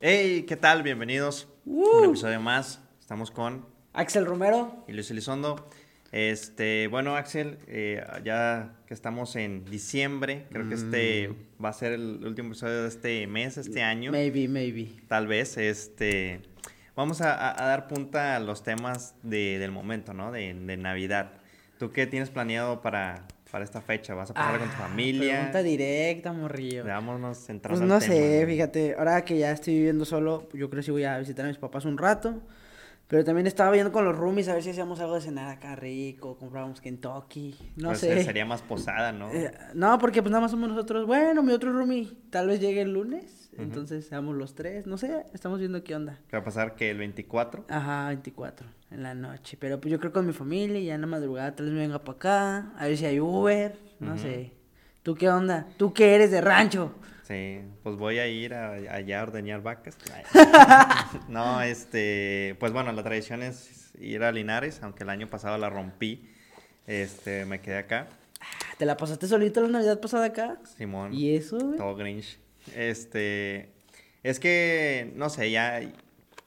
Hey, ¿qué tal? Bienvenidos a un episodio más. Estamos con Axel Romero. y Luis Elizondo. Este, bueno, Axel, eh, ya que estamos en diciembre, creo que este va a ser el último episodio de este mes, este año. Maybe, maybe. Tal vez, este, vamos a, a- a dar punta a los temas de- del momento, ¿no? De, de Navidad. ¿Tú qué tienes planeado para, para esta fecha? ¿Vas a pasarla con tu Ah, familia? Pregunta directa, morrillo. Vámonos entrando Pues al no tema, sé, ¿no? fíjate, ahora que ya estoy viviendo solo, yo creo que sí voy a visitar a mis papás un rato. Pero también estaba viendo con los roomies a ver si hacíamos algo de cenar acá rico, comprábamos Kentucky, no Pues, sé. eh, Sería más posada, ¿no? Eh, no, porque pues nada más somos nosotros. Bueno, mi otro roomie tal vez llegue el lunes, entonces seamos los tres, no sé, estamos viendo qué onda. ¿Qué va a pasar? que el 24? Ajá, 24 en la noche. Pero pues yo creo con mi familia ya en la madrugada tal vez me venga para acá. A ver si hay Uber. No sé. ¿Tú qué onda? ¿Tú qué eres de rancho? Sí, pues voy a ir a- allá a ordeñar vacas. no, este, pues bueno, la tradición es ir a Linares, aunque el año pasado la rompí. Este, me quedé acá. ¿Te la pasaste solito la Navidad pasada acá? Simón, ¿Y eso, güey? todo Grinch. Este, es que, no sé, ya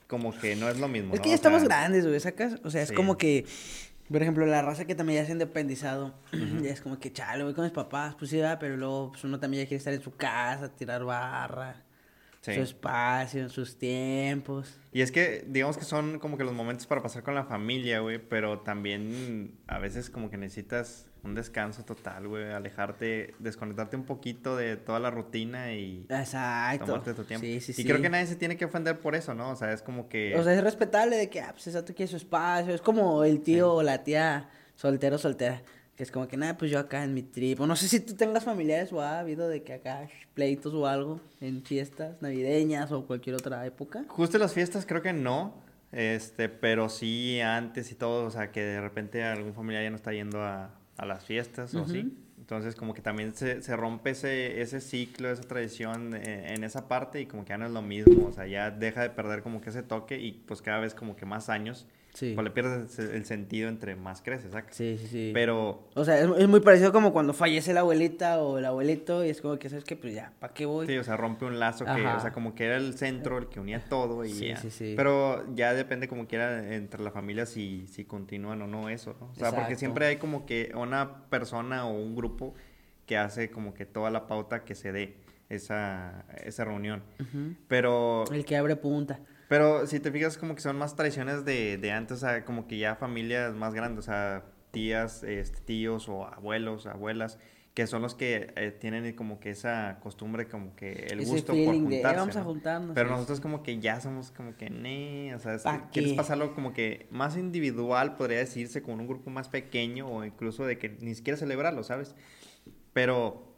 como que no es lo mismo. Es ¿no? que O ya estamos sea, grandes, güey, ¿sacas? O sea, es Sí. como que, por ejemplo, la raza que también ya se ha independizado, ya es como que, chale, voy con mis papás, pues sí, va, pero luego pues, uno también ya quiere estar en su casa, tirar barra, Sí. su espacio, sus tiempos. Y es que, digamos que son como que los momentos para pasar con la familia, güey, pero también a veces como que necesitas un descanso total, güey, alejarte, desconectarte un poquito de toda la rutina y Exacto. tomarte tu tiempo. Sí, sí, y sí. creo que nadie se tiene que ofender por eso, ¿no? O sea, es como que... O sea, es respetable de que, ah, pues exacto, quiere su espacio. Es como el tío o la tía soltero soltera. Que es como que, nada, pues yo acá en mi trip. O no sé si tú tengas familiares o ha habido de que acá pleitos o algo en fiestas navideñas o cualquier otra época. Justo en las fiestas creo que no, este, pero sí antes y todo, o sea, que de repente algún familiar ya no está yendo a, a las fiestas o así. Entonces como que también se, se rompe ese, ese ciclo, esa tradición eh, en esa parte y como que ya no es lo mismo, o sea, ya deja de perder como que ese toque y pues cada vez como que más años, Sí. pues le pierdes el, sentido entre más creces, ¿sacas? Sí, sí, sí. Pero O sea, es, es muy parecido como cuando fallece la abuelita o el abuelito y es como que, ¿sabes qué? Pues ya, ¿para qué voy? Sí, o sea, rompe un lazo que, o sea, como que era el centro, el que unía todo y Sí, ya. sí, sí. Pero ya depende como quiera entre la familia si, si continúan o no eso, ¿no? O sea, porque siempre hay como que una persona o un grupo que hace como que toda la pauta que se dé esa, esa reunión. Pero, El que abre punta. Pero si te fijas como que son más tradiciones de, de antes, o sea, como que ya familias más grandes, o sea, tías, este, tíos o abuelos, abuelas, que son los que eh, tienen como que esa costumbre, como que el Ese gusto por de, eh, juntarse. vamos a ¿no? juntarnos. Pero sí. nosotros como que ya somos como que, ne, o sea, es que ¿Pa quieres qué? pasarlo como que más individual, podría decirse, con un grupo más pequeño o incluso de que ni siquiera celebrarlo, ¿sabes? Pero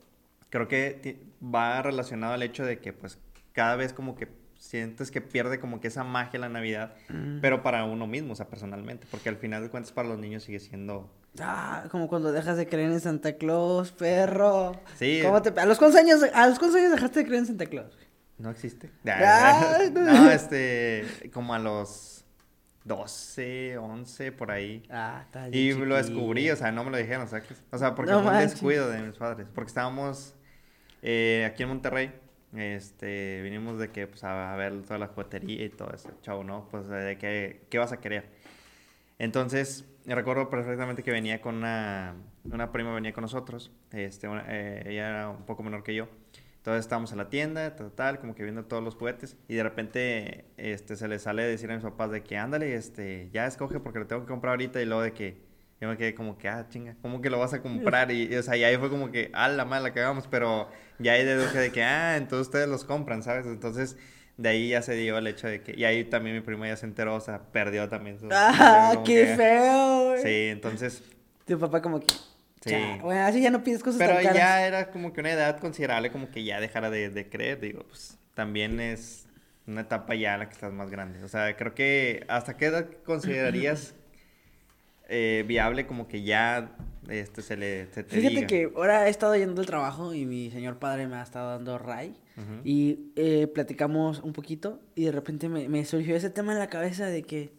creo que va relacionado al hecho de que pues cada vez como que sientes que pierde como que esa magia la Navidad, Mm. pero para uno mismo, o sea, personalmente, porque al final de cuentas para los niños sigue siendo... Ah, como cuando dejas de creer en Santa Claus, perro. Sí. ¿Cómo te... ¿A los cuántos años, a los cuántos años dejaste de creer en Santa Claus? No existe. Ay, no. este, como a los 12, 11, por ahí. Ah, está Y bien lo descubrí, o sea, no me lo dijeron, o sea, que- o sea porque No fue un descuido de mis padres, porque estábamos eh, aquí en Monterrey, este, vinimos de que, pues, a, ver toda la juguetería y todo ese chavo, ¿no? Pues, de que, ¿qué vas a querer? Entonces, recuerdo perfectamente que venía con una, una prima, venía con nosotros, este, una- eh, ella era un poco menor que yo, entonces estábamos en la tienda, tal, tal, como que viendo todos los juguetes, y de repente, este, se le sale decir a mis papás de que, ándale, este, ya escoge porque lo tengo que comprar ahorita, y luego de que, yo me quedé como que, ah, chinga, ¿cómo que lo vas a comprar? Y, y, o sea, y ahí fue como que, ah, la mala que hagamos, pero ya ahí deduje de que, ah, entonces ustedes los compran, ¿sabes? Entonces, de ahí ya se dio el hecho de que, y ahí también mi prima ya se enteró, o sea, perdió también su... Ah, qué que- feo. Sí, entonces, Tu papá como que... Sí. "Cha, Bueno, así ya no pides cosas pero tan caras. ya era como que una edad considerable, como que ya dejara de, de creer, digo, pues también es una etapa ya en la que estás más grande. O sea, creo que hasta qué edad considerarías eh, viable como que ya este se le se te Fíjate diga? que ahora he estado yendo al trabajo y mi señor padre me ha estado dando ray. Y eh, platicamos un poquito y de repente me, me surgió ese tema en la cabeza de que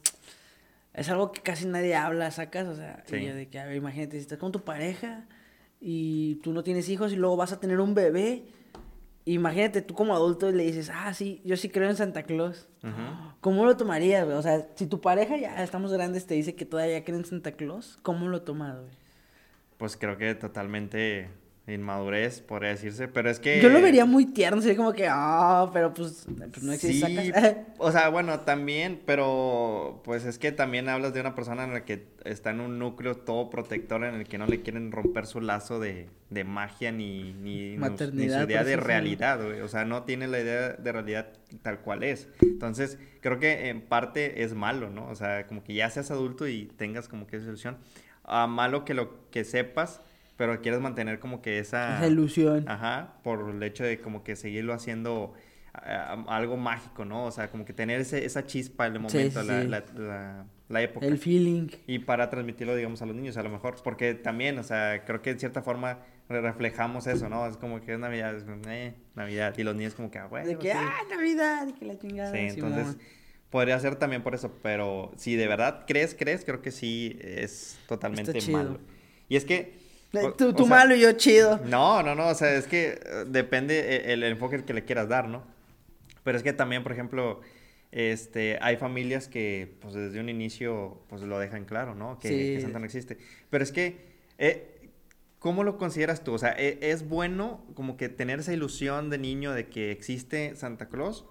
es algo que casi nadie habla, sacas, o sea, Sí. y yo de que, a ver, imagínate, si estás con tu pareja y tú no tienes hijos y luego vas a tener un bebé. Imagínate tú como adulto y le dices, ah, sí, yo sí creo en Santa Claus. ¿Cómo lo tomarías, güey? O sea, si tu pareja ya estamos grandes te dice que todavía cree en Santa Claus, ¿cómo lo tomas, güey? Pues creo que totalmente inmadurez, podría decirse, pero es que... Yo lo vería muy tierno, sería como que, ah, pero pues, pues, no existe. Sí, o sea, bueno, también, pero pues es que también hablas de una persona en la que está en un núcleo todo protector en el que no le quieren romper su lazo de, de magia ni, ni, ni su idea de realidad, güey. O sea, no tiene la idea de realidad tal cual es. Entonces, creo que en parte es malo, ¿no? O sea, como que ya seas adulto y tengas como que esa ilusión. A malo que lo que sepas pero quieres mantener como que esa... Esa ilusión. Ajá, por el hecho de como que seguirlo haciendo eh, algo mágico, ¿no? O sea, como que tener ese, esa chispa en el momento, La, la, la, época. El feeling. Y para transmitirlo, digamos, a los niños, a lo mejor. Porque también, o sea, creo que en cierta forma reflejamos eso, ¿no? Es como que es Navidad, es eh, Navidad. Y los niños como que, ah, bueno. De que, ah, Navidad, de que la chingada. Sí, entonces... Podría ser también por eso, pero si de verdad crees, crees, creo que sí es totalmente malo. Y es que Tú, malo y yo chido. No, no, no, o sea, es que eh, depende e, el, enfoque que le quieras dar, ¿no? Pero es que también, por ejemplo, este, hay familias que, pues, desde un inicio, pues, lo dejan claro, ¿no? Que, Santa no existe. Pero es que, eh, ¿cómo lo consideras tú? O sea, ¿e, ¿es bueno como que tener esa ilusión de niño de que existe Santa Claus?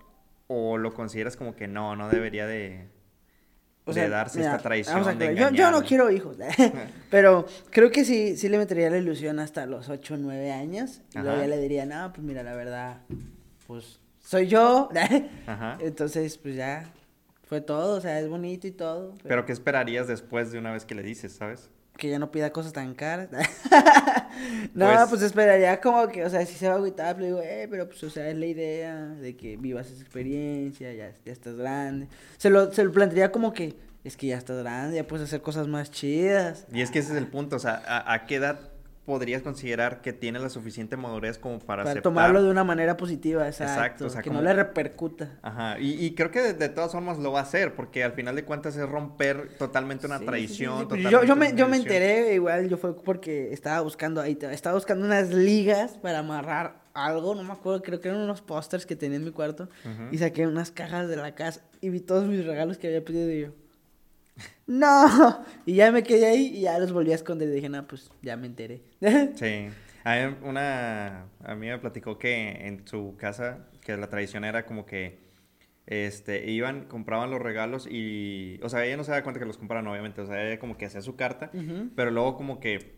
¿O lo consideras como que no, no debería de, de darse esta traición de yo, yo, no quiero hijos, pero creo que sí, sí le metería la ilusión hasta los 8 o 9 años. Y luego ya le diría, no, pues mira, la verdad, pues soy yo. Ajá. Entonces, pues ya fue todo, o sea, es bonito y todo. Pero... ¿qué esperarías después de una vez que le dices, sabes? Que ya no pida cosas tan caras. no, pues... pues, esperaría como que, o sea, si se va a agüitar, pues le digo, eh, pero pues, o sea, es la idea de que vivas esa experiencia, ya, ya estás grande. Se lo, se lo plantearía como que, es que ya estás grande, ya puedes hacer cosas más chidas. Y es que ese es el punto, o sea, a qué edad podrías considerar que tiene la suficiente madurez como para, para tomarlo de una manera positiva, exacto, exacto que no le repercuta. Ajá, y, creo que de, todas formas lo va a hacer, porque al final de cuentas es romper totalmente una traición. yo, yo, me, yo me enteré, igual, yo fue porque estaba buscando ahí, estaba buscando unas ligas para amarrar algo, no me acuerdo, creo que eran unos pósters que tenía en mi cuarto, y saqué unas cajas de la casa y vi todos mis regalos que había pedido yo no. Y ya me quedé ahí y ya los volví a esconder y dije, no, pues ya me enteré. sí. A una amiga me platicó que en su casa, que la tradición era como que este, iban, compraban los regalos y, o sea, ella no se da cuenta que los compraban, obviamente, o sea, ella como que hacía su carta, pero luego como que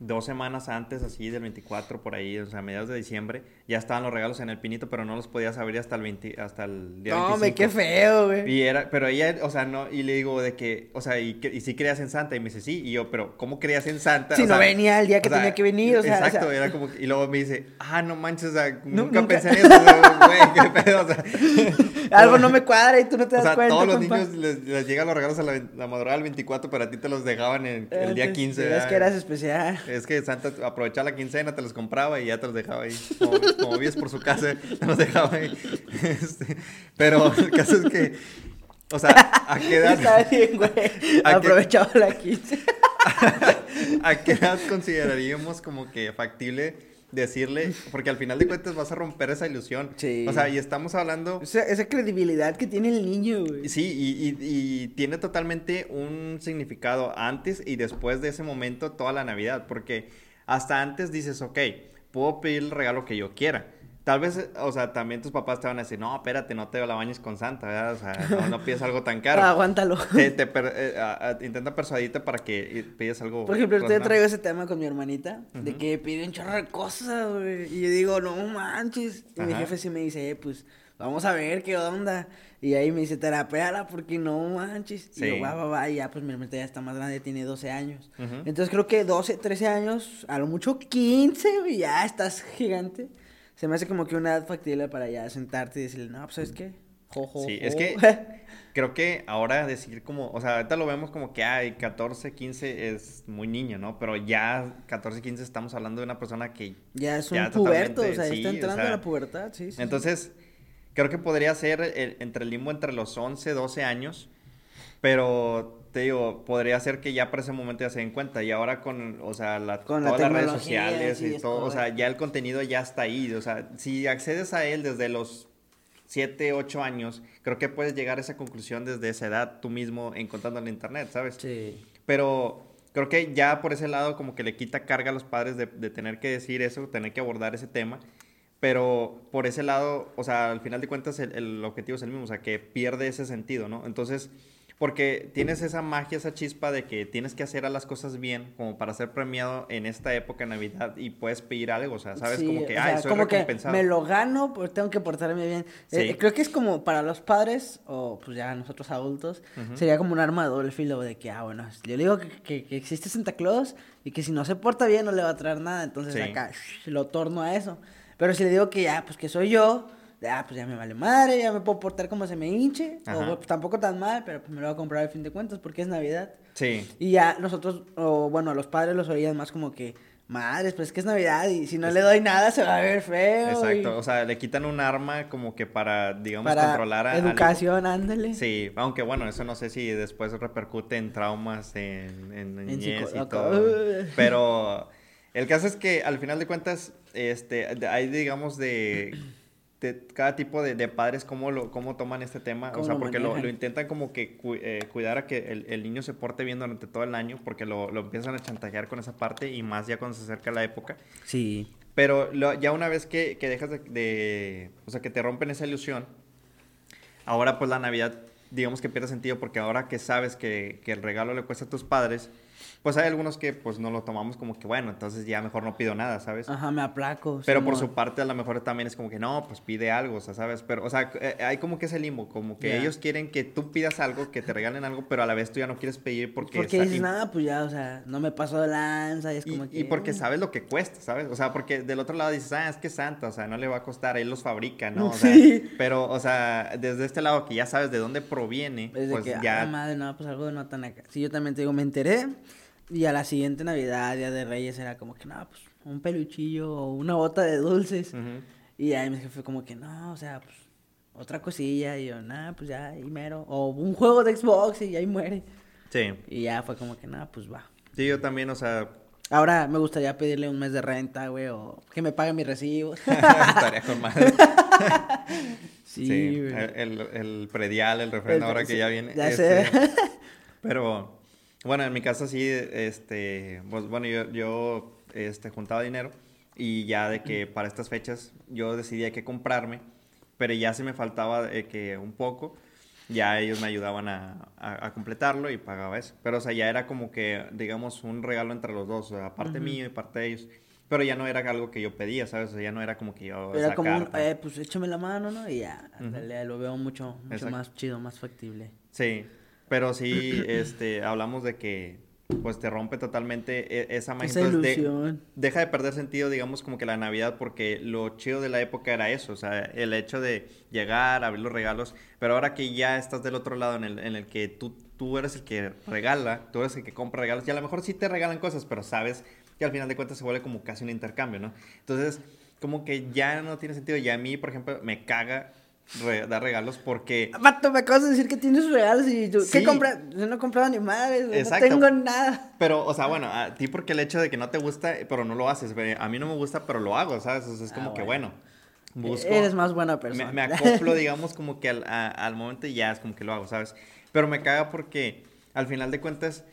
dos semanas antes, así del 24, por ahí, o sea, mediados de diciembre, ya estaban los regalos en el pinito, pero no los podías abrir hasta el 20, hasta el día no, 25. me qué feo, güey. Y era, pero ella, o sea, no, y le digo de que, o sea, y, y si creías en Santa, y me dice, sí, y yo, pero, ¿cómo creías en Santa? Si no venía el día que tenía que venir, o sea. Exacto, era como, y luego me dice, ah, no manches, o sea, nunca, pensé en eso, güey, qué pedo, o sea. Algo no me cuadra y tú no te das o sea, cuenta. todos los niños les, llegan los regalos a la, la madrugada del 24, pero a ti te los dejaban en, el día 15. Es que eras especial. Es que Santa aprovechaba la quincena, te los compraba y ya te los dejaba ahí. Como, vives por su casa, te los dejaba ahí. Este, pero el caso es que, o sea, ¿a qué edad? Está bien, güey. Aprovechaba la quincena. ¿A qué edad consideraríamos como que factible decirle, porque al final de cuentas vas a romper esa ilusión. Sí. O sea, y estamos hablando... Esa, esa credibilidad que tiene el niño, güey. Sí, y, y, tiene totalmente un significado antes y después de ese momento toda la Navidad, porque hasta antes dices, ok, puedo pedir el regalo que yo quiera. Tal vez, o sea, también tus papás te van a decir, no, espérate, no te la bañes con Santa, ¿verdad? O sea, no, pides algo tan caro. aguántalo. Eh, intenta persuadirte para que pides algo. Por ejemplo, yo traigo ese tema con mi hermanita, de que pide un chorro de cosas, güey. Y yo digo, no manches. Y mi jefe sí me dice, eh, pues, vamos a ver qué onda. Y ahí me dice, terapéala porque no manches. Y yo, va, va, va. Y ya, pues mi hermanita ya está más grande, tiene 12 años. Entonces creo que 12, 13 años, a lo mucho 15, güey, ya estás gigante se me hace como que una edad factible para ya sentarte y decirle, no, pues, ¿sabes qué? sí, es que creo que ahora decir como, o sea, ahorita lo vemos como que hay 14, 15 es muy niño, ¿no? Pero ya 14, 15 estamos hablando de una persona que... Ya es un puberto, o sea, está entrando a la pubertad, sí, sí. Entonces, creo que podría ser entre el limbo entre los 11, 12 años, pero te digo, podría ser que ya para ese momento ya se den cuenta. Y ahora con, o sea, la, Con la las redes sociales y todo, o sea, ya el contenido ya está ahí. O sea, si accedes a él desde los 7, 8 años, creo que puedes llegar a esa conclusión desde esa edad tú mismo encontrando en internet, ¿sabes? Sí. Pero creo que ya por ese lado como que le quita carga a los padres de, de tener que decir eso, tener que abordar ese tema. Pero por ese lado, o sea, al final de cuentas el, el objetivo es el mismo, o sea, que pierde ese sentido, ¿no? Entonces, porque tienes esa magia, esa chispa de que tienes que hacer a las cosas bien como para ser premiado en esta época de Navidad y puedes pedir algo, o sea, sabes Sí, como que, ay, sea, soy como que recompensado. me lo gano, pues tengo que portarme bien. Sí. Eh, creo que es como para los padres, o pues ya nosotros adultos, sería como un arma de doble filo de que, ah, bueno, yo le digo que, que- que existe Santa Claus y que si no se porta bien no le va a traer nada, entonces Sí. acá shh, lo torno a eso. Pero si le digo que ya, pues que soy yo, ya, pues ya me vale madre, ya me puedo portar como se me hinche, o pues, tampoco tan mal, pero pues me lo voy a comprar al fin de cuentas porque es Navidad. Sí, Y ya nosotros, o bueno, a los padres los oían más como que, madres, pues es que es Navidad y si no le doy nada se va a ver feo. exacto, y o sea, le quitan un arma como que para, digamos, para controlar a educación, ándale. Sí, aunque bueno, eso no sé si después repercute en traumas, en, en En niñez y todo. Pero el caso es que al final de cuentas, este, hay digamos de, de cada tipo de, de padres cómo lo cómo toman este tema, o sea, lo porque lo, intentan como que cu- eh, cuidar a que el, el niño se porte bien durante todo el año, porque lo, lo empiezan a chantajear con esa parte y más ya cuando se acerca la época. Sí. Pero ya una vez que, que dejas de, de- O sea, que te rompen esa ilusión, ahora pues la Navidad, digamos que pierde sentido porque ahora que sabes que, que el regalo le cuesta a tus padres, pues hay algunos que pues no lo tomamos como que bueno, entonces ya mejor no pido nada, ¿sabes? Ajá, me aplaco. Pero por su parte a lo mejor también es como que no, pues pide algo, o sea, ¿sabes? Pero, o sea, eh, hay como que ese limbo, como que Ya. ellos quieren que tú pidas algo, que te regalen algo, pero a la vez tú ya no quieres pedir porque... Porque dices, y- nada, pues ya, o sea, no me pasó de lanza y es y, como y que... porque uh, sabes lo que cuesta, ¿sabes? O sea, porque del otro lado dices, ah, es que Santa, o sea, no le va a costar, él los fabrica, ¿no? O sea, Sí. pero, o sea, desde este lado que ya sabes de dónde proviene, Es de pues que, ya... ah, madre, no, pues algo no tan acá. Sí, yo también te digo, me enteré y a la siguiente Navidad, Día de Reyes, era como que, no, pues un peluchillo o una bota de dulces. Ujú. Y ahí mi jefe como que, no, o sea, pues otra cosilla. Y yo, nada, pues ya, ahí mero. O un juego de Xbox y ahí muere. Sí. Y ya fue como que, nada, pues va. Sí, yo también, o sea, Ahora me gustaría pedirle un mes de renta, güey, o que me pague mi recibo. estaría con madre. sí, Sí, el, el predial, el refrendo ahora que ya viene. Ya este, sé. Pero, bueno, en mi caso sí, este, pues bueno, yo, yo este, juntaba dinero y ya de que para estas fechas yo decidía qué comprarme, pero ya si me faltaba eh, que un poco, ya ellos me ayudaban a, a- a completarlo y pagaba eso. Pero, o sea, ya era como que, digamos, un regalo entre los dos, o sea, parte Ujú. mío y parte de ellos. Pero ya no era algo que yo pedía, ¿sabes? O sea, ya no era como que yo Era como un, eh, pues échame la mano, ¿no? Y ya, lo veo mucho, mucho Exacto. más chido, más factible. Sí, pero sí, este, hablamos de que, pues, te rompe totalmente e- esa magia. Esa Entonces, de- ilusión. deja de perder sentido, digamos, como que la Navidad, porque lo chido de la época era eso, o sea, el hecho de llegar, abrir los regalos, pero ahora que ya estás del otro lado en el, en el que tú, tú eres el que regala, tú eres el que compra regalos, y a lo mejor sí te regalan cosas, pero sabes que al final de cuentas se vuelve como casi un intercambio, ¿no? Entonces, como que ya no tiene sentido, y a mí, por ejemplo, me caga re- dar regalos porque... Vato, me acabas de decir que tienes regalos y tú, ¿qué Sí. compras? Yo no he comprado ni madres, güey, no Exacto. tengo nada. Pero, o sea, bueno, a ti porque el hecho de que no te gusta, pero no lo haces. A mí no me gusta, pero lo hago, ¿sabes? O sea, es Ah, como que, bueno. busco... Eres más buena me, persona. me acoplo, digamos, como que al, a- al momento y ya es como que lo hago, ¿sabes? Pero me caga porque al final de cuentas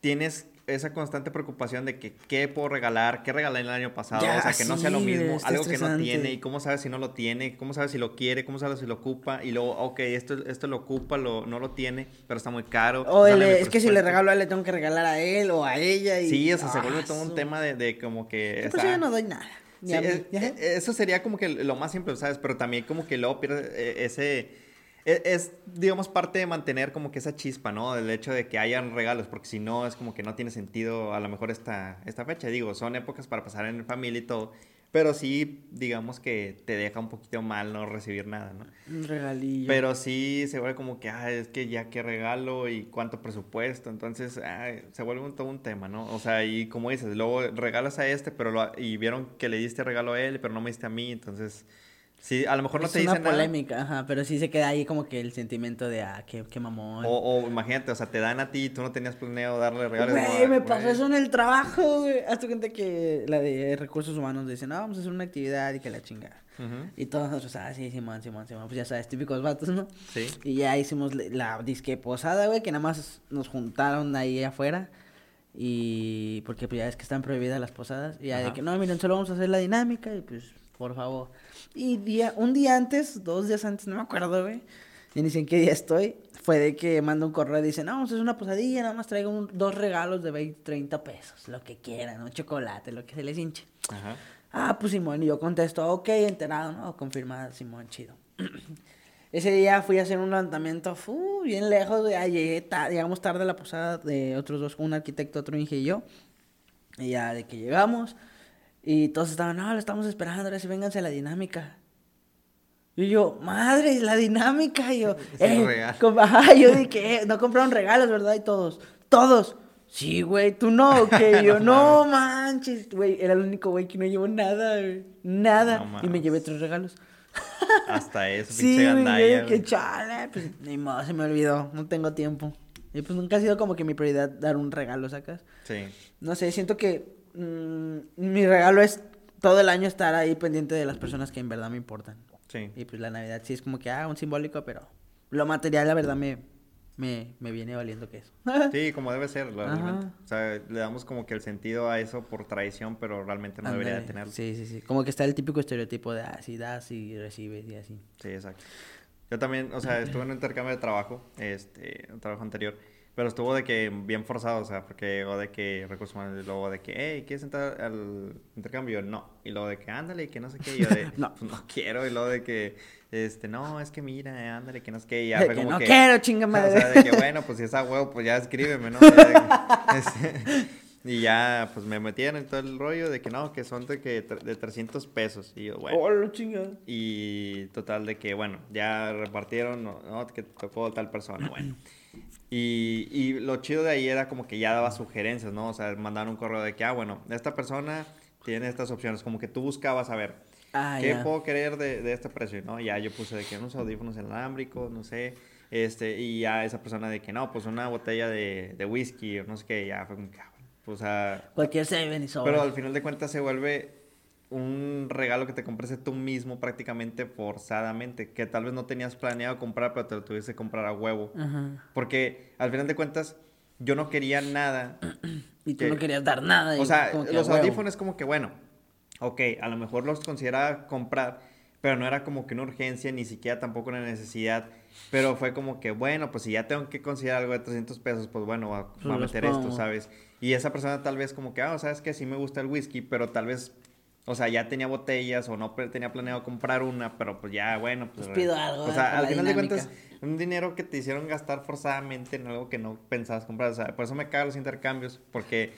tienes esa constante preocupación de que qué puedo regalar, qué regalé el año pasado, Ya, o sea, que no sea lo mismo, algo que no tiene y cómo sabes si no lo tiene, cómo sabes si lo quiere, cómo sabes si lo ocupa y luego, ok, esto, esto lo ocupa, lo, no lo tiene, pero está muy caro. O el- es que si le regalo a él, le tengo que regalar a él o a ella. Y... Sí, o sea, se vuelve todo un tema de, de como que... Yo, pues yo no doy nada. Sí, es- ¿ya? eh, eso sería como que lo más simple, ¿sabes? Pero también como que luego pierde eh, ese... e- Es, digamos, parte de mantener como que esa chispa, ¿no? Del hecho de que hayan regalos, porque si no es como que no tiene sentido a lo mejor esta, esta fecha. Digo, son épocas para pasar en familia y todo, pero sí, digamos que te deja un poquito mal no recibir nada, ¿no? Un regalillo. Pero sí se vuelve como que, ah, es que ya qué regalo y cuánto presupuesto. Entonces, ay, se vuelve un, todo un tema, ¿no? O sea, y como dices, luego regalas a este, pero lo- y vieron que le diste regalo a él, pero no me diste a mí. Entonces, Sí, a lo mejor no es te una dicen nada. polémica, ajá, pero sí se queda ahí como que el sentimiento de, ah, qué, qué mamón. O, o imagínate, o sea, te dan a ti y tú no tenías planeado darle regalos. Güey, me pasó eso en el trabajo, güey. Hazte cuenta que la de recursos humanos dice, no, vamos a hacer una actividad y que la chingada. Ujú, Y todos nosotros, ah, sí, Simón, Simón, Simón, pues ya sabes, típicos vatos, ¿no? Sí. Y ya hicimos la disque posada, güey, que nada más nos juntaron ahí afuera. Y porque pues ya es que están prohibidas las posadas. Y ya de Ajá. que no, miren, solo vamos a hacer la dinámica y pues, por favor. Y día, un día antes, dos días antes, no me acuerdo, güey. Y ni sé en qué día estoy. Fue de que manda un correo y dice, no, vamos a hacer una posadilla, nada más traigo un- dos regalos de 20, 30 pesos, lo que quieran, un chocolate, lo que se les hinche. Ajá. Ah, pues Simón, y yo contesto, ok, enterado, ¿no? Confirmada, Simón, chido. Ese día fui a hacer un levantamiento, fu, bien lejos, ah, llegué llegamos tarde a la posada de otros dos, un arquitecto, otro Inge y yo. Y ya de que llegamos, y todos estaban, no, lo estamos esperando, ahora sí vénganse a la dinámica. Y yo, madre, la dinámica, y yo, Es eh, ajá, yo dije, "Eh, no compraron regalos, ¿verdad? Y todos, todos. Sí, güey, tú no, que yo, no manches, güey, era el único güey que no llevó nada, güey, nada. No y me llevé tres regalos. Hasta eso, Sí, pinche gandalla, que chale, pues ni modo, se me olvidó, no tengo tiempo. Y pues nunca ha sido como que mi prioridad dar un regalo, ¿sacas? Sí. No sé, siento que mm, mi regalo es todo el año estar ahí pendiente de las personas que en verdad me importan. Sí. Y pues la Navidad sí es como que, ah, un simbólico, pero lo material, la verdad, me, me, me viene valiendo que eso. Sí, como debe ser, realmente. O sea, le damos como que el sentido a eso por tradición, pero realmente no debería de tenerlo. Sí, sí, sí. Como que está el típico estereotipo de, ah, si das y recibes y así. Sí, exacto. Yo también, o sea, estuve en un intercambio de trabajo, este, un trabajo anterior, pero estuvo de que bien forzado, o sea, porque llegó de que recursos humanos, y luego de que, hey, ¿quieres entrar al intercambio? No. Y luego de que, ándale, que no sé qué, y yo de, No. "Pues no quiero, y luego de que, este, no, es que mira, ándale, que no sé qué, y ya De fue que como no que... quiero, chinga O madre. sea, de que bueno, pues si es a huevo, pues ya escríbeme, ¿no? Este, y ya, pues me metieron en todo el rollo de que no, que son de que de 300 pesos. Y yo, bueno. Oh, lo chingada. Y total de que, bueno, ya repartieron, no, no, que tocó tal persona, bueno. Y, y lo chido de ahí era como que ya daba sugerencias, ¿no? O sea, mandaron un correo de que, ah, bueno, esta persona tiene estas opciones, como que tú buscabas a ver, Ah, ¿qué puedo querer de, de este precio? ¿no? Ya yo puse de que unos audífonos inalámbricos, no sé, este, y ya esa persona de que no, pues una botella de, de whisky o no sé qué, ya fue como que, ah, pues, o sea, Cualquier Seven y sobre. pero al final de cuentas se vuelve un regalo que te compraste tú mismo prácticamente forzadamente, que tal vez no tenías planeado comprar, pero te lo tuviste que comprar a huevo. Ajá. Porque al final de cuentas yo no quería nada. Y tú que- no querías dar nada. y O sea, los audífonos como que bueno, ok, a lo mejor los consideraba comprar, pero no era como que una urgencia, ni siquiera tampoco una necesidad. Pero fue como que, bueno, pues si ya tengo que considerar algo de 300 pesos, pues bueno, voy a, Pues a meter esto. ¿sabes? Y esa persona tal vez como que, ah, sabes que sí me gusta el whisky, pero tal vez, o sea, ya tenía botellas o no tenía planeado comprar una, pero pues ya, bueno, pues... Pues pido algo, O sea, al final de cuentas, un dinero que te hicieron gastar forzadamente en algo que no pensabas comprar. O sea, por eso me cagan los intercambios, porque,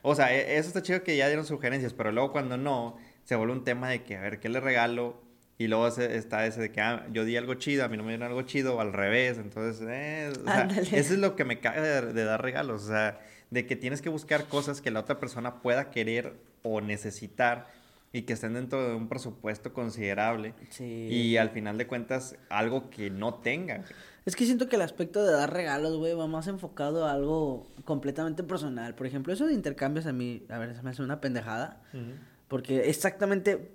o sea, e- eso está chido que ya dieron sugerencias, pero luego cuando no, se vuelve un tema de que, a ver, ¿qué le regalo? Y luego está ese de que, ah, yo di algo chido, a mí no me dieron algo chido, o al revés. Entonces, eh, o sea, eso es lo que me caga de, de dar regalos. O sea, de que tienes que buscar cosas que la otra persona pueda querer o necesitar y que estén dentro de un presupuesto considerable. Sí. Y al final de cuentas, algo que no tenga. Es que siento que el aspecto de dar regalos, güey, va más enfocado a algo completamente personal. Por ejemplo, eso de intercambios a mí, a ver, se me hace una pendejada. Porque exactamente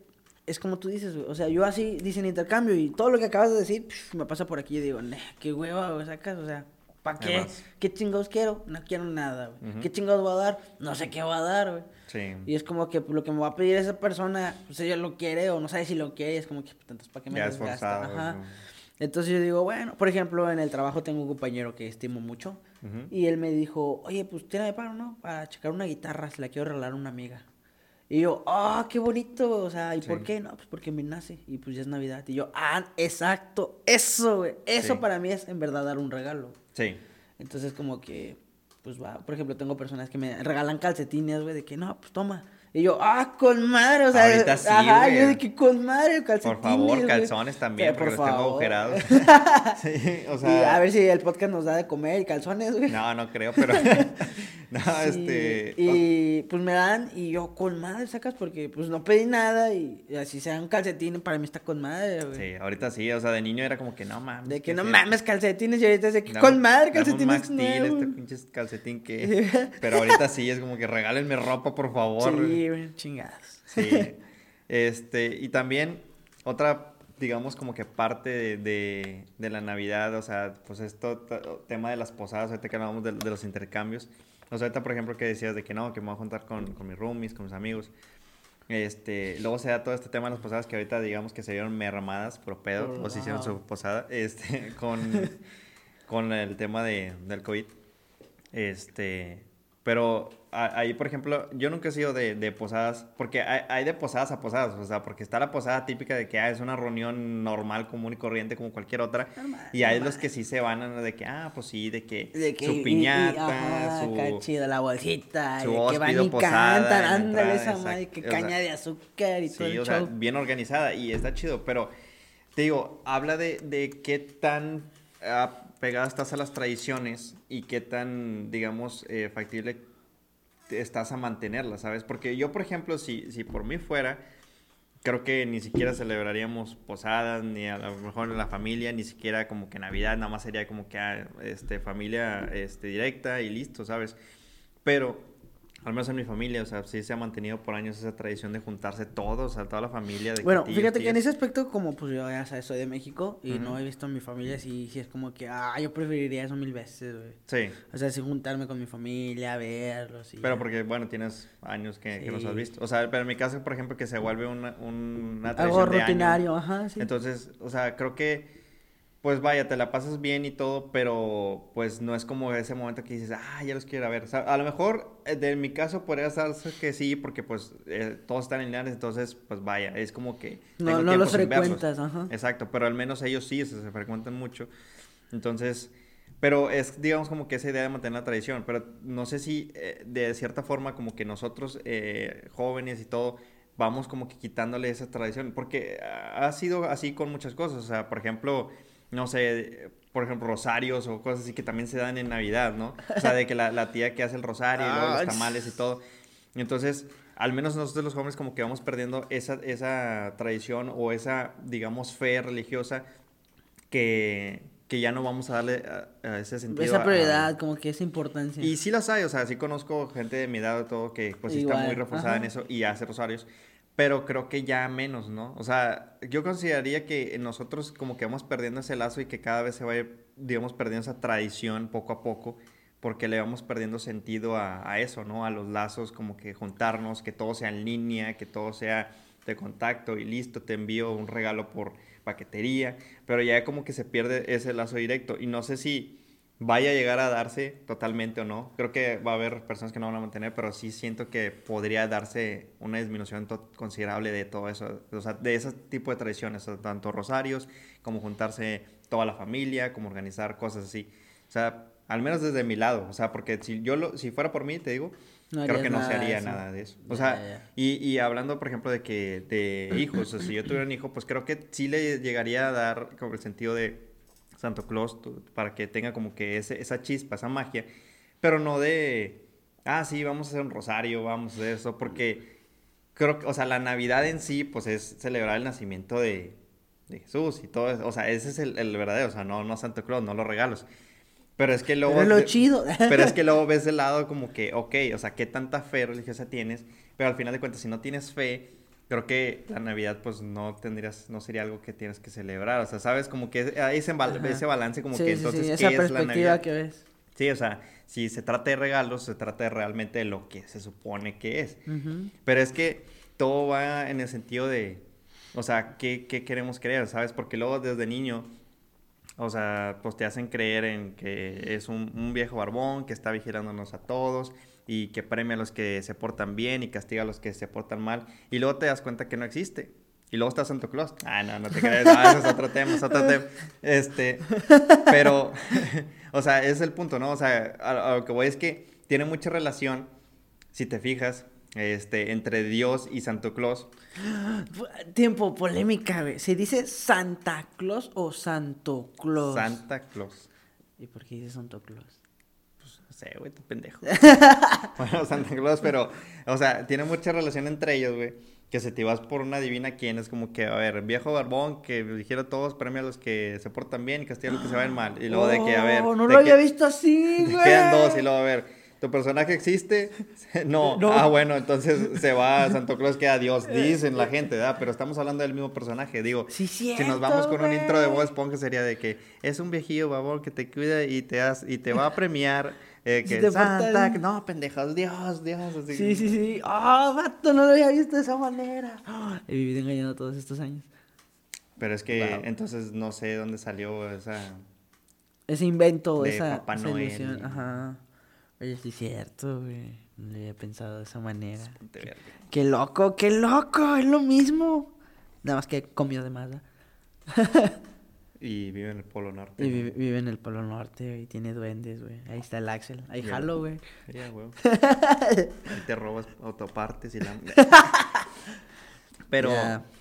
es como tú dices, güey. O sea, yo así dicen intercambio y todo lo que acabas de decir pf, me pasa por aquí y digo, "Nah, qué hueva, güey, sacas, o sea, ¿para qué? Además. ¿Qué chingados quiero? No quiero nada, güey. Ujú. ¿Qué chingados voy a dar? No sé qué voy a dar, güey. Sí. Y es como que lo que me va a pedir esa persona, pues ella lo quiere o no sabe si lo quiere, es como que, pues, entonces, ¿para qué me Ya es desgasta? Ajá. ¿no? Entonces yo digo, bueno, por ejemplo, en el trabajo tengo un compañero que estimo mucho Ujú. y él me dijo, oye, pues tírame paro, ¿no? Para checar una guitarra, se la quiero regalar a una amiga. Y yo, ah, qué bonito, o sea, ¿y por Sí. qué? No, pues porque me nace y pues ya es Navidad. Y yo, ah, exacto, eso, güey, eso Sí. para mí es en verdad dar un regalo. Sí. Entonces como que, pues va, por ejemplo, tengo personas que me regalan calcetines, güey, de que no, pues toma. Y yo, ah, con madre, o sea, Ahorita sí, ajá, güey. yo de que con madre, calcetines. Por favor, güey. calzones también, Sí, porque los tengo agujerados. sí, o y sea. a ver si el podcast nos da de comer y calzones, güey. No, no creo, pero. No, Sí, este... Y pues me dan y yo con madre sacas porque pues no pedí nada y, y así sean calcetines, para mí está con madre, güey. Sí, ahorita sí, o sea, de niño era como que no mames. De que ¿qué no es mames calcetines y ahorita es de que Dame- con madre calcetines nuevos. este pinche calcetín que... Pero ahorita sí es como que regálenme ropa, por favor. Sí, güey, chingados. Sí. Este, y también otra, digamos, como que parte de, de, de la Navidad, o sea, pues esto, to- tema de las posadas, ahorita que hablábamos de, de los intercambios. O sea, ahorita, por ejemplo, que decías de que no, que me voy a juntar con, con mis roomies, con mis amigos. Este, luego se da todo este tema de las posadas que ahorita digamos que se vieron mermadas, pro pedo, Por- o se hicieron su posada, este, con, con el tema de, del COVID. Este, pero ahí, por ejemplo, yo nunca he sido de, de posadas, porque hay, hay de posadas a posadas, o sea, porque está la posada típica de que ah, es una reunión normal, común y corriente como cualquier otra, Normal, y hay normal. los que sí se van a- de que, ah, pues sí, de que, De que y- su y- piñata, ajá, su... acá chido, la bolsita, su de que van y posada cantan, ándale esa madre, que o sea, caña de azúcar y todo Sí, el o sea, bien organizada y está chido, pero te digo, habla de, de qué tan ah, pegada estás a las tradiciones y qué tan, digamos, eh, factible estás a mantenerlas, ¿sabes? Porque yo, por ejemplo, si, si por mí fuera, creo que ni siquiera celebraríamos posadas, ni a lo mejor en la familia, ni siquiera como que Navidad, nada más sería como que ah, este, familia este, directa y listo, ¿sabes? Pero, al menos en mi familia, o sea, sí se ha mantenido por años esa tradición de juntarse todos, o sea, toda la familia. De Bueno, tíos, fíjate que en ese aspecto, como pues yo ya sabes, soy de México y no he visto a mi familia, sí, sí es como que, ah, yo preferiría eso mil veces, güey. Sí, O sea, sí juntarme con mi familia, verlos y... pero porque, bueno, tienes años que, que los has Sí. visto. O sea, pero en mi caso, por ejemplo, que se vuelve una, una Algo tradición de año. rutinario, ajá, sí. Entonces, o sea, creo que, pues vaya, te la pasas bien y todo, pero pues no es como ese momento que dices, ah, ya los quiero ver. O sea, a lo mejor, eh, de mi caso, podría ser que sí, porque pues eh, todos están en lineales, entonces, pues vaya, es como que... No, tengo no tiempo los frecuentas, ajá. Exacto, pero al menos ellos sí, se, se frecuentan mucho. Entonces, pero es, digamos, como que esa idea de mantener la tradición. Pero no sé si eh, de cierta forma, como que nosotros, eh, jóvenes y todo, vamos como que quitándole esa tradición. Porque ha sido así con muchas cosas. O sea, por ejemplo, no sé, por ejemplo, rosarios o cosas así que también se dan en Navidad, ¿no? O sea, de que la, la tía que hace el rosario y luego Ah, los tamales y todo. Entonces, al menos nosotros los jóvenes como que vamos perdiendo esa, esa tradición o esa, digamos, fe religiosa que, que ya no vamos a darle a, a ese sentido. Esa a- prioridad, como que esa importancia. Y sí las hay, o sea, sí conozco gente de mi edad y todo que pues sí está Igual, muy reforzada en eso y hace rosarios, pero creo que ya menos, ¿no? O sea, yo consideraría que nosotros como que vamos perdiendo ese lazo y que cada vez se va, digamos, perdiendo esa tradición poco a poco, porque le vamos perdiendo sentido a, a eso, ¿no? A los lazos, como que juntarnos, que todo sea en línea, que todo sea de contacto y listo, te envío un regalo por paquetería, pero ya como que se pierde ese lazo directo y no sé si vaya a llegar a darse totalmente o no. Creo que va a haber personas que no van a mantener, pero sí siento que podría darse una disminución considerable de todo eso, o sea, de ese tipo de tradiciones, o sea, tanto rosarios como juntarse toda la familia, como organizar cosas así. O sea, al menos desde mi lado, o sea, porque si yo lo, si fuera por mí, te digo, No creo que no se de haría nada de eso. O sea, ya, ya. y, y hablando, por ejemplo, de que de hijos, o sea, si yo tuviera un hijo, pues creo que sí le llegaría a dar como el sentido de Santo Claus para que tenga como que ese, esa chispa, esa magia, pero no de, ah, sí, vamos a hacer un rosario, vamos a hacer eso, porque creo que, o sea, la Navidad en sí, pues es celebrar el nacimiento de, de Jesús y todo eso, o sea, ese es el, el verdadero, o sea, no, no Santo Claus, no los regalos. Pero es que luego... Pero es lo chido. pero es que luego ves el lado como que, ok, o sea, qué tanta fe religiosa tienes, pero al final de cuentas, si no tienes fe, creo que la Navidad pues no tendrías, no sería algo que tienes que celebrar, o sea, sabes, como que hay ese, balance como sí, que sí, entonces, sí, ¿qué es la Navidad? que ves. Sí, o sea, si se trata de regalos, se trata de realmente de lo que se supone que es. Pero es que todo va en el sentido de, o sea, ¿qué, qué queremos creer, sabes? Porque luego desde niño, o sea, pues te hacen creer en que es un, un viejo barbón que está vigilándonos a todos y que premia a los que se portan bien y castiga a los que se portan mal. Y luego te das cuenta que no existe. Y luego está Santo Claus. Ah, no, no te crees. Ah, eso es otro tema, es otro tema. Este, pero, o sea, es el punto, ¿no? O sea, a, a lo que voy es que tiene mucha relación, si te fijas, este, entre Dios y Santo Claus. Tiempo, polémica, güey. ¿Se dice Santa Claus o Santo Claus? Santa Claus. ¿Y por qué dice Santo Claus? Sé, güey, tu pendejo. bueno, Santa Claus, pero, o sea, tiene mucha relación entre ellos, güey. Que se te vas por una divina quién es como que, a ver, viejo barbón que dijera todos, premia a los que se portan bien y castiga a los que se ven mal. Y luego de que, a ver. No lo había visto así, güey. quedan dos y luego, a ver, ¿tu personaje existe? No. No. Ah, bueno, entonces se va Santo Claus queda Dios, dicen la gente, ¿verdad? Pero estamos hablando del mismo personaje, digo. Sí, Si cierto, nos vamos con un intro de. Bob Esponja sería de que es un viejillo babón que te cuida y te has- y te va a premiar eh, Si que te Santa, no, pendejos, Dios, Dios, así. Sí, sí, sí. Ah, vato, no lo había visto de esa manera. He vivido engañando todos estos años. Pero es que Wow. entonces no sé dónde salió esa Ese invento, De esa, Papá esa Noel. ilusión. Ajá. Oye, sí es cierto, güey. No lo había pensado de esa manera. verga. Qué loco, qué loco, es lo mismo. Nada más que comió de más. y vive en el Polo Norte. Y ¿no? vive, en el Polo Norte, güey. Tiene duendes, güey. Ahí está el Axel. Ahí Ya. jalo, güey. Ya, güey. Ahí te robas autopartes y la... Pero,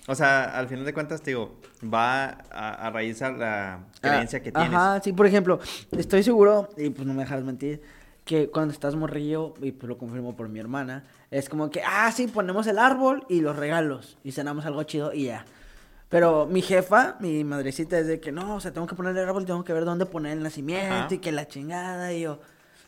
o sea, al final de cuentas, te digo, va a, a raíz a la creencia Ah, que tienes. Ajá, sí, por ejemplo, estoy seguro, y pues no me dejas mentir, que cuando estás morrillo, y pues lo confirmo por mi hermana, es como que, ah, sí, ponemos el árbol y los regalos, y cenamos algo chido y ya. Pero mi jefa, mi madrecita, es de que no, o sea, tengo que poner el árbol, tengo que ver dónde poner el nacimiento Ajá. y que la chingada, y yo,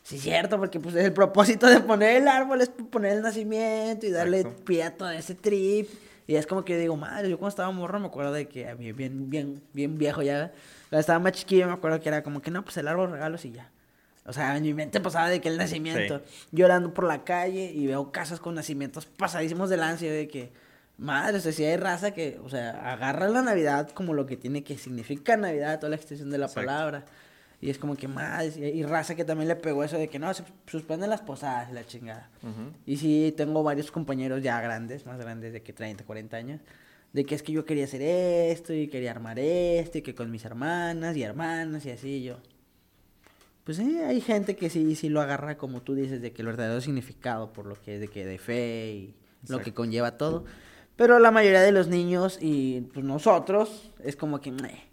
sí, cierto, porque pues el propósito de poner el árbol es poner el nacimiento y darle Exacto. pie a todo ese trip. Y es como que yo digo, madre, yo cuando estaba morro me acuerdo de que, a mí, bien, bien, bien viejo ya, cuando estaba más chiquillo me acuerdo que era como que no, pues el árbol regalos y ya. O sea, en mi mente pasaba de que el nacimiento, llorando por la calle y veo casas con nacimientos pasadísimos de lanza y yo de que, madre, o sea, si hay raza que, o sea, agarra la Navidad como lo que tiene que significa Navidad, toda la extensión de la Exacto. palabra. Y es como que, madre, y, raza que también le pegó eso de que no, se suspenden las posadas y la chingada. Y sí, tengo varios compañeros ya grandes, más grandes de que 30, 40 años, de que es que yo quería hacer esto y quería armar esto y que con mis hermanas y hermanas y así yo. Pues sí, hay gente que sí, sí lo agarra como tú dices, de que el verdadero significado por lo que es de que de fe y lo que conlleva todo. Pero la mayoría de los niños y pues nosotros es como que, "Meh".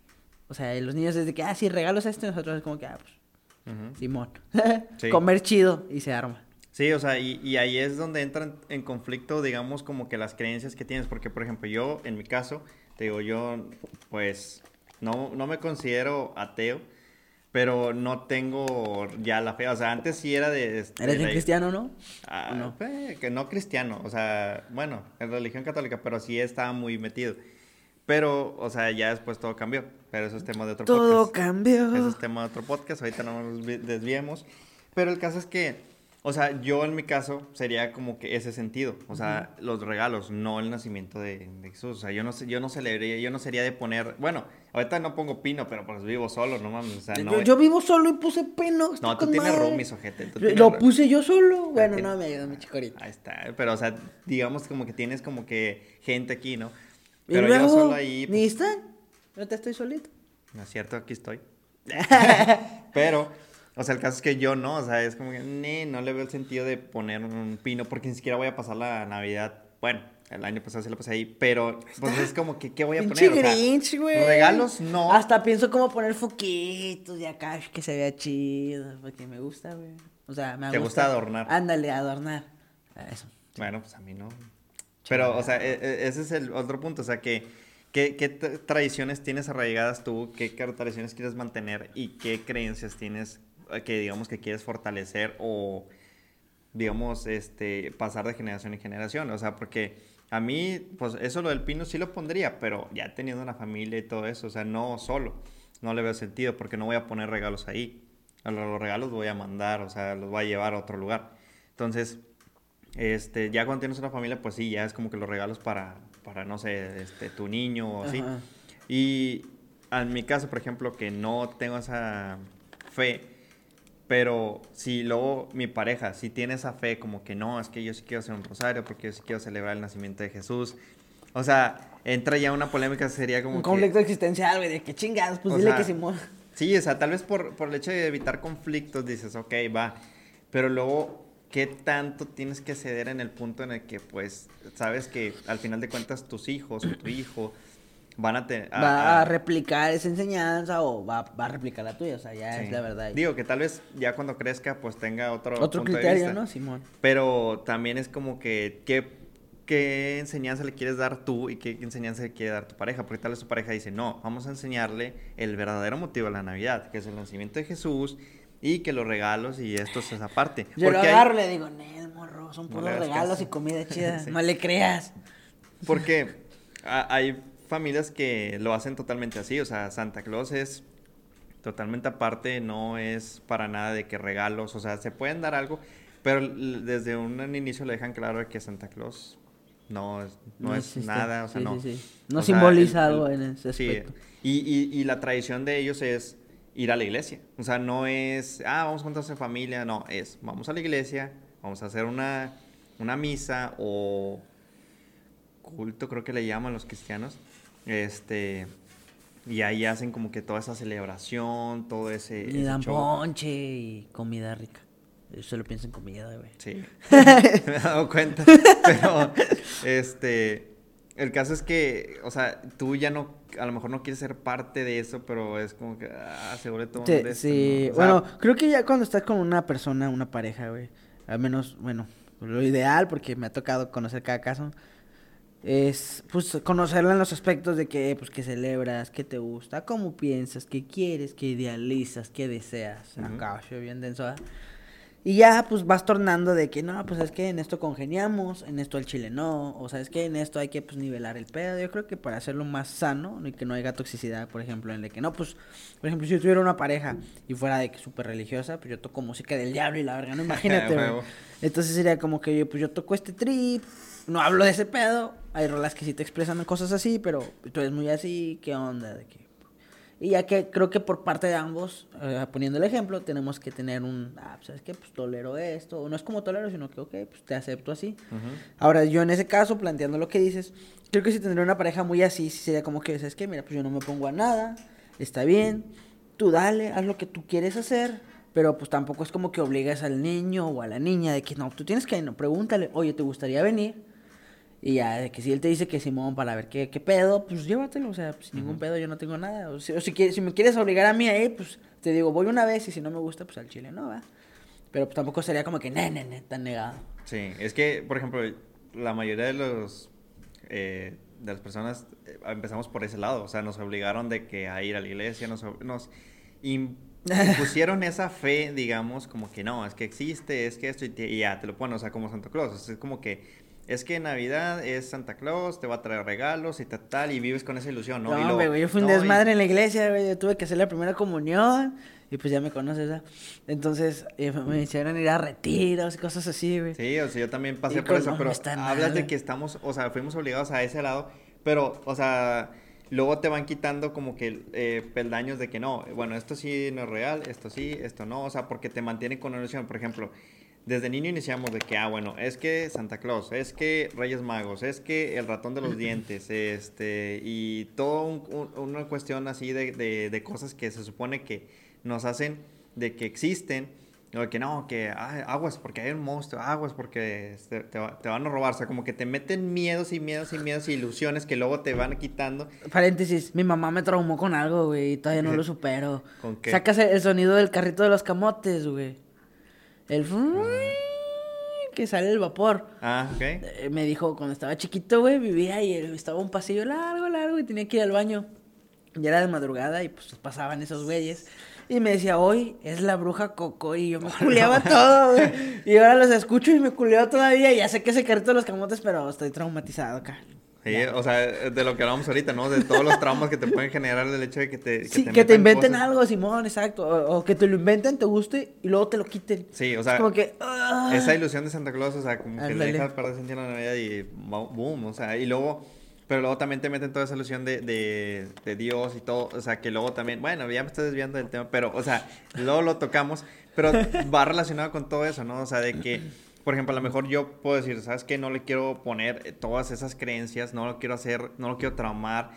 o sea, los niños es de que, ah, sí, regalos esto nosotros es como que, ah, pues, Ujú. Simón. Sí. Comer chido y se arma. Sí, o sea, y, y ahí es donde entran en conflicto, digamos, como que las creencias que tienes. Porque, por ejemplo, yo, en mi caso, te digo, yo, pues, no, no me considero ateo, pero no tengo ya la fe. O sea, antes sí era de... este, Eres bien la- cristiano, ¿no? Ah, ¿O no? eh, que no cristiano, o sea, bueno, en religión católica, pero sí estaba muy metido. Pero, o sea, ya después todo cambió. Pero eso es tema de otro Todo podcast. cambió. Ese es tema de otro podcast, ahorita no nos vi- desviemos. Pero el caso es que, o sea, yo en mi caso sería como que ese sentido, o sea, los regalos, no el nacimiento de, de Jesús. O sea, yo no, yo no celebraría, yo no sería de poner, bueno, ahorita no pongo pino, pero pues vivo solo, no mames, o sea, no. yo, yo vivo solo y puse estoy no, tú tienes roomies, ojete. tú tienes Lo puse yo solo. Bueno, no, me ayuda mi chicorita. Ahí está, pero o sea, digamos como que tienes como que gente aquí, ¿no? Y Pero luego, yo solo ahí, ni pues, están. No te estoy solito. no es cierto, aquí estoy. pero, o sea, el caso es que yo no, o sea, es como que, "Nee, no le veo el sentido de poner un pino porque ni siquiera voy a pasar la Navidad. Bueno, el año pasado sí lo pasé ahí, pero pues es como que, ¿qué voy a Pinche poner? O sea, Grinch, güey. regalos no. Hasta pienso como poner foquitos y acá que se vea chido. Porque me gusta, güey. O sea, me ¿Te gusta adornar? Ándale, adornar. Ah, Eso. Bueno, pues a mí no. Pero, o sea, e- e- ese es el otro punto. O sea, que, ¿qué, qué tradiciones tienes arraigadas tú? ¿Qué tradiciones quieres mantener? ¿Y qué creencias tienes que, digamos, que quieres fortalecer o, digamos, este, pasar de generación en generación? O sea, porque a mí, pues, eso lo del pino sí lo pondría, pero ya teniendo una familia y todo eso, o sea, no solo. No le veo sentido porque no voy a poner regalos ahí. Los regalos los voy a mandar, o sea, los voy a llevar a otro lugar. Entonces, este, ya cuando tienes una familia, pues sí, ya es como que los regalos para, para no sé, este, tu niño o así. Ajá. Y en mi caso, por ejemplo, que no tengo esa fe, pero si luego mi pareja sí tiene esa fe, como que no, es que yo sí quiero hacer un rosario porque yo sí quiero celebrar el nacimiento de Jesús. O sea, entra ya una polémica, sería como Un que- conflicto existencial, güey, de que chingados, pues dile sea, que Simón. Sí, o sea, tal vez por, por el hecho de evitar conflictos dices, ok, va. Pero luego, ¿qué tanto tienes que ceder en el punto en el que, pues, sabes que al final de cuentas tus hijos o tu hijo van a tener... va a, replicar esa enseñanza o va, va, a replicar la tuya, o sea, ya es la verdad. Digo que tal vez ya cuando crezca pues tenga otro... Otro criterio, ¿no, Simón? Pero también es como que, ¿qué, ¿qué enseñanza le quieres dar tú y qué enseñanza le quiere dar tu pareja? Porque tal vez tu pareja dice, no, vamos a enseñarle el verdadero motivo de la Navidad, que es el nacimiento de Jesús y que los regalos y esto es esa parte. Yo lo agarro y le digo, no, morro, son puros regalos y comida chida, no le creas. Porque hay familias que lo hacen totalmente así, o sea, Santa Claus es totalmente aparte, no es para nada de que regalos, o sea, se pueden dar algo, pero desde un inicio le dejan claro que Santa Claus no, no, es nada, o sea, no. No simboliza algo en ese aspecto. Y, y, y, la tradición de ellos es ir a la iglesia, o sea, no es, ah, vamos juntos en familia, no, es, vamos a la iglesia, vamos a hacer una, una misa o culto, creo que le llaman los cristianos, este, y ahí hacen como que toda esa celebración, todo ese. Y dan ponche y comida rica. Yo solo pienso en comida, güey. Sí. me he dado cuenta. Pero, este. El caso es que, o sea, tú ya no, a lo mejor no quieres ser parte de eso, pero es como que, ah, seguro todo Sí, sí. bueno, creo que ya cuando estás con una persona, una pareja, güey, al menos, bueno, lo ideal, porque me ha tocado conocer cada caso, es pues conocerla en los aspectos de que pues que celebras, qué te gusta, cómo piensas, qué quieres, qué idealizas, qué deseas. Acá, bien denso. ¿eh? Y ya pues vas tornando de que no, pues es que en esto congeniamos, en esto el chile no, o sea, es que en esto hay que pues nivelar el pedo. Yo creo que para hacerlo más sano y que no haya toxicidad, por ejemplo, en el que no, pues, por ejemplo, si yo tuviera una pareja y fuera de que súper religiosa, pues yo toco música del diablo y la verga, no imagínate, Entonces sería como que yo, pues yo toco este trip, no hablo de ese pedo. Hay rolas que sí te expresan cosas así, pero tú eres muy así, ¿qué onda? ¿De qué? Y ya que creo que por parte de ambos, eh, poniendo el ejemplo, tenemos que tener un, ah, pues, ¿sabes qué? Pues tolero esto. No es como tolero, sino que, ok, pues te acepto así. Ahora, yo en ese caso, planteando lo que dices, creo que si tendría una pareja muy así, sería como que, ¿sabes qué? Mira, pues yo no me pongo a nada, está bien, tú dale, haz lo que tú quieres hacer pero pues tampoco es como que obligas al niño o a la niña de que no, tú tienes que, no, pregúntale, oye, ¿te gustaría venir? Y ya, que si él te dice que Simón para ver qué, qué pedo, pues llévatelo, o sea, sin ningún pedo yo no tengo nada. O si, si, me quieres obligar a mí a ir, pues te digo, voy una vez y si no me gusta, pues al chile no, va. Pero pues, tampoco sería como que, ne, ne, tan negado. Sí, es que, por ejemplo, la mayoría de los, eh, de las personas eh, empezamos por ese lado, o sea, nos obligaron de que a ir a la iglesia, nos, nos impusieron esa fe, digamos, como que no, es que existe, es que esto, y, ya, te lo ponen, o sea, como Santo Claus, es como que es que Navidad es Santa Claus, te va a traer regalos y tal, tal, y vives con esa ilusión, ¿no? No, güey, yo fui un desmadre en la iglesia, güey, yo tuve que hacer la primera comunión, y pues ya me conoces. Entonces, eh, me hicieron ir a retiros y cosas así, güey. Sí, o sea, yo también pasé por eso, pero hablas de que estamos, o sea, fuimos obligados a ese lado, pero, o sea, luego te van quitando como que eh, peldaños de que no, bueno, esto sí no es real, esto sí, esto no, o sea, porque te mantienen con una ilusión, por ejemplo desde niño iniciamos de que, ah, bueno, es que Santa Claus, es que Reyes Magos, es que el ratón de los dientes, este, y toda una cuestión así de, de, cosas que se supone que nos hacen de que existen, o de que no, que ah, aguas porque hay un monstruo, aguas porque te, te, van a robar, o sea, como que te meten miedos y miedos y miedos y ilusiones que luego te van quitando. Paréntesis, mi mamá me traumó con algo, güey, y todavía no lo supero. ¿Con qué? Sacas el sonido del carrito de los camotes, güey. El que sale el vapor. Ah, ok. Eh, me dijo, cuando estaba chiquito, güey, vivía y estaba un pasillo largo, largo y tenía que ir al baño. Ya era de madrugada y pues pasaban esos güeyes. Y me decía, hoy es la bruja Coco. Y yo me culeaba todo, güey. Y ahora los escucho y me culeo todavía. Y ya sé que se carrito de los camotes, pero estoy traumatizado acá. Sí, o sea, de lo que hablamos ahorita, ¿no? De todos los traumas que te pueden generar el hecho de que te... Que sí, te que te inventen algo, Simón, exacto. O, que te lo inventen, te guste y luego te lo quiten. Sí, o sea... como que... Ah. Esa ilusión de Santa Claus, o sea, como que le dejas para sentir la Navidad y boom, o sea, y luego... Pero luego también te meten toda esa ilusión de, de, de, Dios y todo. O sea, que luego también, bueno, ya me estoy desviando del tema, pero, o sea, luego lo tocamos, pero va relacionado con todo eso, ¿no? O sea, de que por ejemplo, a lo mejor yo puedo decir, ¿sabes qué? No le quiero poner todas esas creencias, no lo quiero hacer, no lo quiero traumar.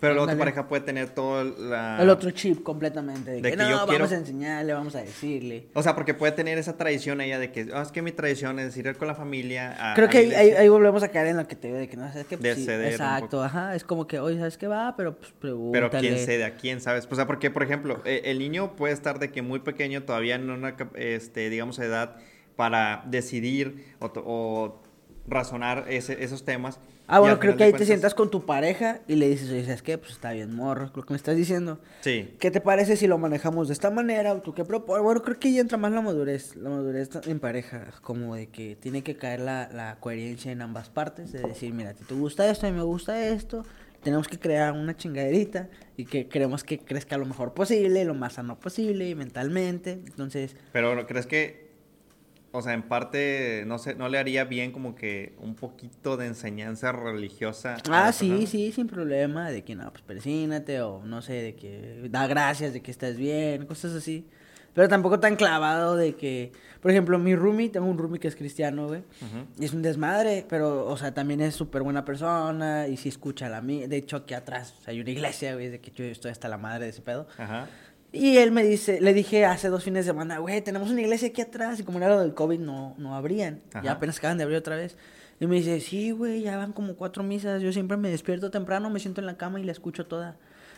Pero la otra pareja puede tener todo la... El otro chip completamente. De, De que, que no, vamos quiero- a enseñarle, vamos a decirle. O sea, porque puede tener esa tradición ella de que, "Ah, es que mi tradición es ir con la familia a... Creo que ahí, ahí, iglesia". ahí volvemos a caer en lo que te digo de que no sabes qué. De Pues, sí, exacto, ajá. Es como que, oye, ¿sabes qué va? Pero pues pregúntale. Pero quién cede a quién, ¿sabes? O sea, porque, por ejemplo, eh, el niño puede estar de que muy pequeño, todavía en una, este, digamos, edad para decidir o, o razonar ese- esos temas. Ah, bueno, creo que ahí te cuentas- sientas con tu pareja y le dices, oye, ¿sabes qué? Pues está bien, morro, lo que me estás diciendo. Sí, ¿Qué te parece si lo manejamos de esta manera? ¿O tú qué propones? Bueno, creo que ahí entra más la madurez, la madurez en pareja, como de que tiene que caer la, la coherencia en ambas partes, de decir, mira, a ti te gusta esto, a mí me gusta esto, tenemos que crear una chingaderita y que queremos que crezca lo mejor posible, lo más sano posible, y mentalmente, entonces... pero ¿no ¿crees que, o sea, en parte, no sé, no le haría bien como que un poquito de enseñanza religiosa? a Ah, sí, persona? sí, sin problema, de que no, pues persínate o no sé, de que da gracias de que estás bien, cosas así. Pero tampoco tan clavado de que, por ejemplo, mi roomie, tengo un roomie que es cristiano, güey. Ujú. Y es un desmadre, pero, o sea, también es súper buena persona y sí escucha la mí. De hecho, aquí atrás o sea, hay una iglesia, güey, de que yo estoy hasta la madre de ese pedo. Ajá. Y él me dice, le dije hace dos fines de semana, güey, tenemos una iglesia aquí atrás. Y como era lo del COVID, no, no abrían. Ya Ajá. apenas acaban de abrir otra vez. Y me dice, sí, güey, ya van como cuatro misas. Yo siempre me despierto temprano, me siento en la cama y la escucho toda.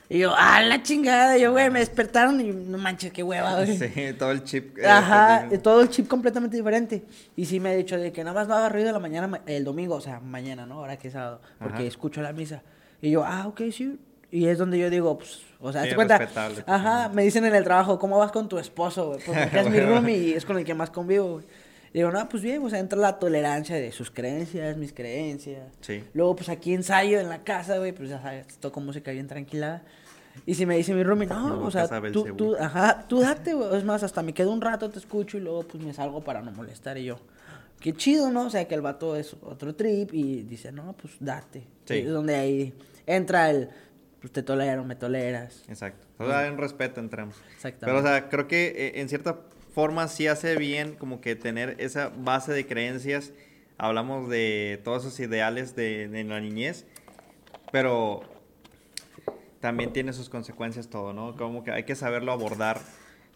Y yo, ah, la chingada. Yo, güey, me despertaron y no manches, qué hueva, güey. Sí, todo el chip. eh, Ajá, todo el chip completamente diferente. Y sí me ha dicho de que nada más no haga ruido en la mañana, ma- el domingo, o sea, mañana, ¿no? Ahora que es sábado, porque Ajá. escucho la misa. Y yo, ah, ok, sí. Y es donde yo digo, pues, o sea, Sí, ¿te cuenta? respetable, Ajá, me dicen en el trabajo, ¿cómo vas con tu esposo, güey? Pues porque es mi roomie y es con el que más convivo, güey. Y digo, no, pues bien, o sea, entra la tolerancia de sus creencias, mis creencias. Sí. Luego, pues aquí ensayo en la casa, güey, pues ya sabes, toco música bien tranquila. Y si me dice mi roomie, no, Luego o sea, tú, tú, ajá, tú date, güey. Es más, hasta me quedo un rato, te escucho y luego pues me salgo para no molestar. Y yo, qué chido, ¿no? O sea, que el vato es otro trip y dice, no, pues date. Sí. Y Es donde ahí entra el, pues te tolero, me toleras. Exacto. O sea, hay un respeto entre ambos. Exactamente. Pero, o sea, creo que eh, en cierta forma sí hace bien como que tener esa base de creencias. Hablamos de todos esos ideales de, de la niñez, pero también tiene sus consecuencias todo, ¿no? Como que hay que saberlo abordar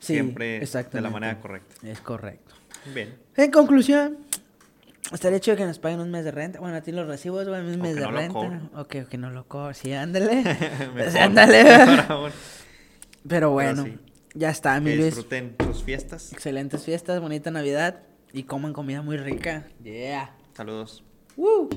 Sí, siempre de la manera correcta. Es correcto. Bien. En conclusión, estaría chido que nos paguen un mes de renta. Bueno, a ti los recibos, güey, un mes de no renta. o que no lo. Sí, ándale. Ándale. Pero bueno, sí. ya está, mi Que Luis. disfruten sus fiestas. Excelentes fiestas, bonita Navidad y coman comida muy rica. Yeah. Saludos. Woo.